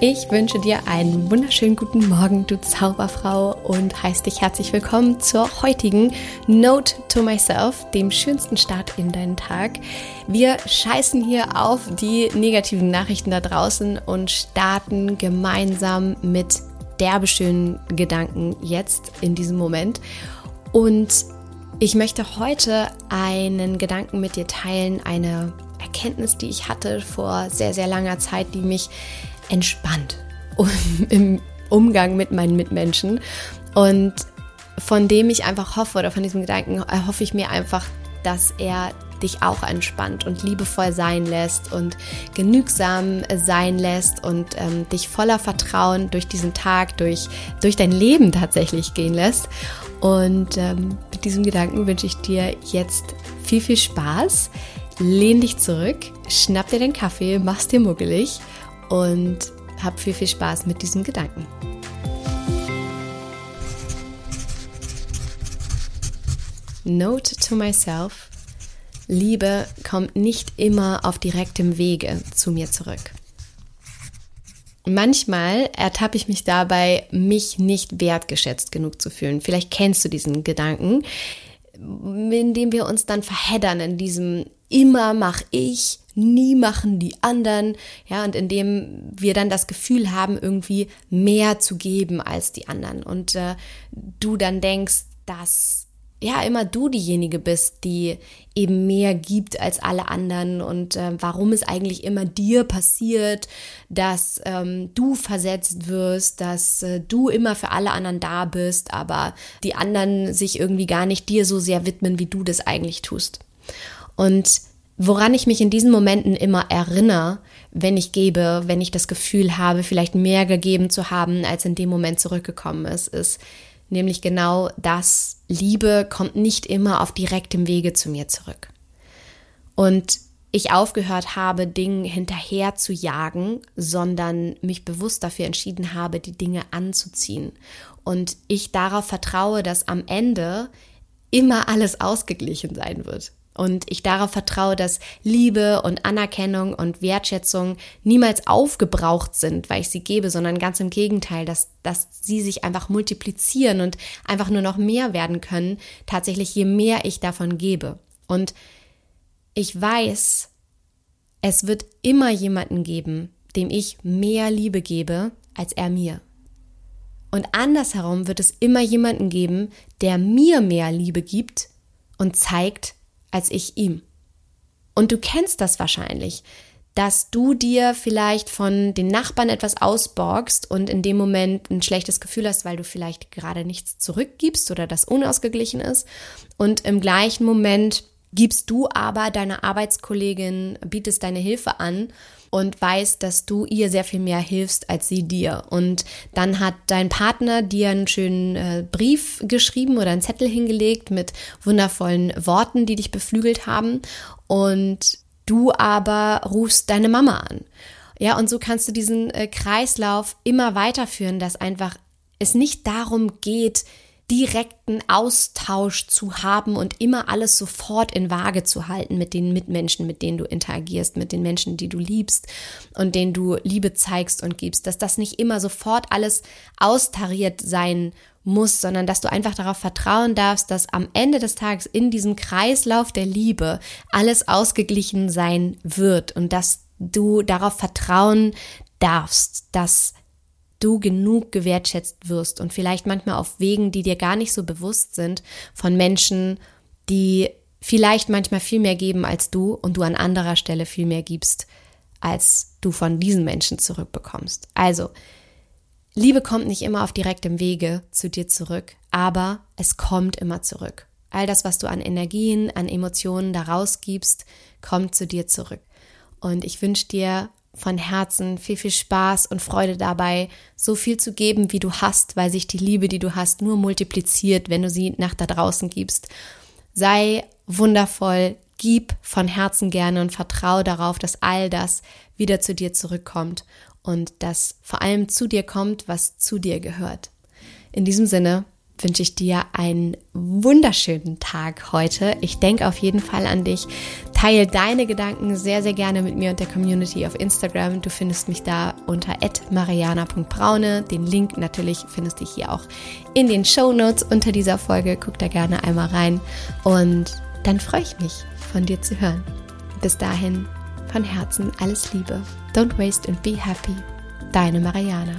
Ich wünsche dir einen wunderschönen guten Morgen, du Zauberfrau, und heiße dich herzlich willkommen zur heutigen Note to Myself, dem schönsten Start in deinen Tag. Wir scheißen hier auf die negativen Nachrichten da draußen und starten gemeinsam mit derbe schönen Gedanken jetzt in diesem Moment. Und ich möchte heute einen Gedanken mit dir teilen, eine Erkenntnis, die ich hatte vor sehr, sehr langer Zeit, die mich entspannt im Umgang mit meinen Mitmenschen und von dem ich einfach hoffe oder von diesem Gedanken erhoffe ich mir einfach, dass er dich auch entspannt und liebevoll sein lässt und genügsam sein lässt und ähm, dich voller Vertrauen durch diesen Tag, durch, durch dein Leben tatsächlich gehen lässt. Und ähm, mit diesem Gedanken wünsche ich dir jetzt viel, viel Spaß. Lehn dich zurück, schnapp dir den Kaffee, mach's dir muggelig und hab viel, viel Spaß mit diesem Gedanken. Note to myself. Liebe kommt nicht immer auf direktem Wege zu mir zurück. Manchmal ertappe ich mich dabei, mich nicht wertgeschätzt genug zu fühlen. Vielleicht kennst du diesen Gedanken, in dem wir uns dann verheddern in diesem immer mach ich, nie machen die anderen, ja, und indem wir dann das Gefühl haben, irgendwie mehr zu geben als die anderen. Und äh, du dann denkst, dass ja immer du diejenige bist, die eben mehr gibt als alle anderen. Und äh, warum es eigentlich immer dir passiert, dass ähm, du versetzt wirst, dass äh, du immer für alle anderen da bist, aber die anderen sich irgendwie gar nicht dir so sehr widmen, wie du das eigentlich tust. Und woran ich mich in diesen Momenten immer erinnere, wenn ich gebe, wenn ich das Gefühl habe, vielleicht mehr gegeben zu haben, als in dem Moment zurückgekommen ist, ist nämlich genau das, Liebe kommt nicht immer auf direktem Wege zu mir zurück. Und ich aufgehört habe, Dingen hinterher zu jagen, sondern mich bewusst dafür entschieden habe, die Dinge anzuziehen. Und ich darauf vertraue, dass am Ende immer alles ausgeglichen sein wird. Und ich darauf vertraue, dass Liebe und Anerkennung und Wertschätzung niemals aufgebraucht sind, weil ich sie gebe, sondern ganz im Gegenteil, dass, dass sie sich einfach multiplizieren und einfach nur noch mehr werden können, tatsächlich je mehr ich davon gebe. Und ich weiß, es wird immer jemanden geben, dem ich mehr Liebe gebe als er mir. Und andersherum wird es immer jemanden geben, der mir mehr Liebe gibt und zeigt, als ich ihm. Und du kennst das wahrscheinlich, dass du dir vielleicht von den Nachbarn etwas ausborgst und in dem Moment ein schlechtes Gefühl hast, weil du vielleicht gerade nichts zurückgibst oder das unausgeglichen ist. Und im gleichen Moment gibst du aber deiner Arbeitskollegin, bietest deine Hilfe an und weißt, dass du ihr sehr viel mehr hilfst als sie dir. Und dann hat dein Partner dir einen schönen äh, Brief geschrieben oder einen Zettel hingelegt mit wundervollen Worten, die dich beflügelt haben. Und du aber rufst deine Mama an. Ja, und so kannst du diesen äh, Kreislauf immer weiterführen, dass einfach es nicht darum geht, direkten Austausch zu haben und immer alles sofort in Waage zu halten mit den Mitmenschen, mit denen du interagierst, mit den Menschen, die du liebst und denen du Liebe zeigst und gibst, dass das nicht immer sofort alles austariert sein muss, sondern dass du einfach darauf vertrauen darfst, dass am Ende des Tages in diesem Kreislauf der Liebe alles ausgeglichen sein wird und dass du darauf vertrauen darfst, dass du genug gewertschätzt wirst und vielleicht manchmal auf Wegen, die dir gar nicht so bewusst sind, von Menschen, die vielleicht manchmal viel mehr geben als du und du an anderer Stelle viel mehr gibst, als du von diesen Menschen zurückbekommst. Also, Liebe kommt nicht immer auf direktem Wege zu dir zurück, aber es kommt immer zurück. All das, was du an Energien, an Emotionen daraus gibst, kommt zu dir zurück. Und ich wünsche dir von Herzen viel, viel Spaß und Freude dabei, so viel zu geben, wie du hast, weil sich die Liebe, die du hast, nur multipliziert, wenn du sie nach da draußen gibst. Sei wundervoll, gib von Herzen gerne und vertraue darauf, dass all das wieder zu dir zurückkommt und dass vor allem zu dir kommt, was zu dir gehört. In diesem Sinne wünsche ich dir einen wunderschönen Tag heute. Ich denke auf jeden Fall an dich. Teil deine Gedanken sehr, sehr gerne mit mir und der Community auf Instagram. Du findest mich da unter mariana.braune. Den Link natürlich findest du hier auch in den Show Notes unter dieser Folge. Guck da gerne einmal rein und dann freue ich mich, von dir zu hören. Bis dahin, von Herzen alles Liebe. Don't waste and be happy. Deine Mariana.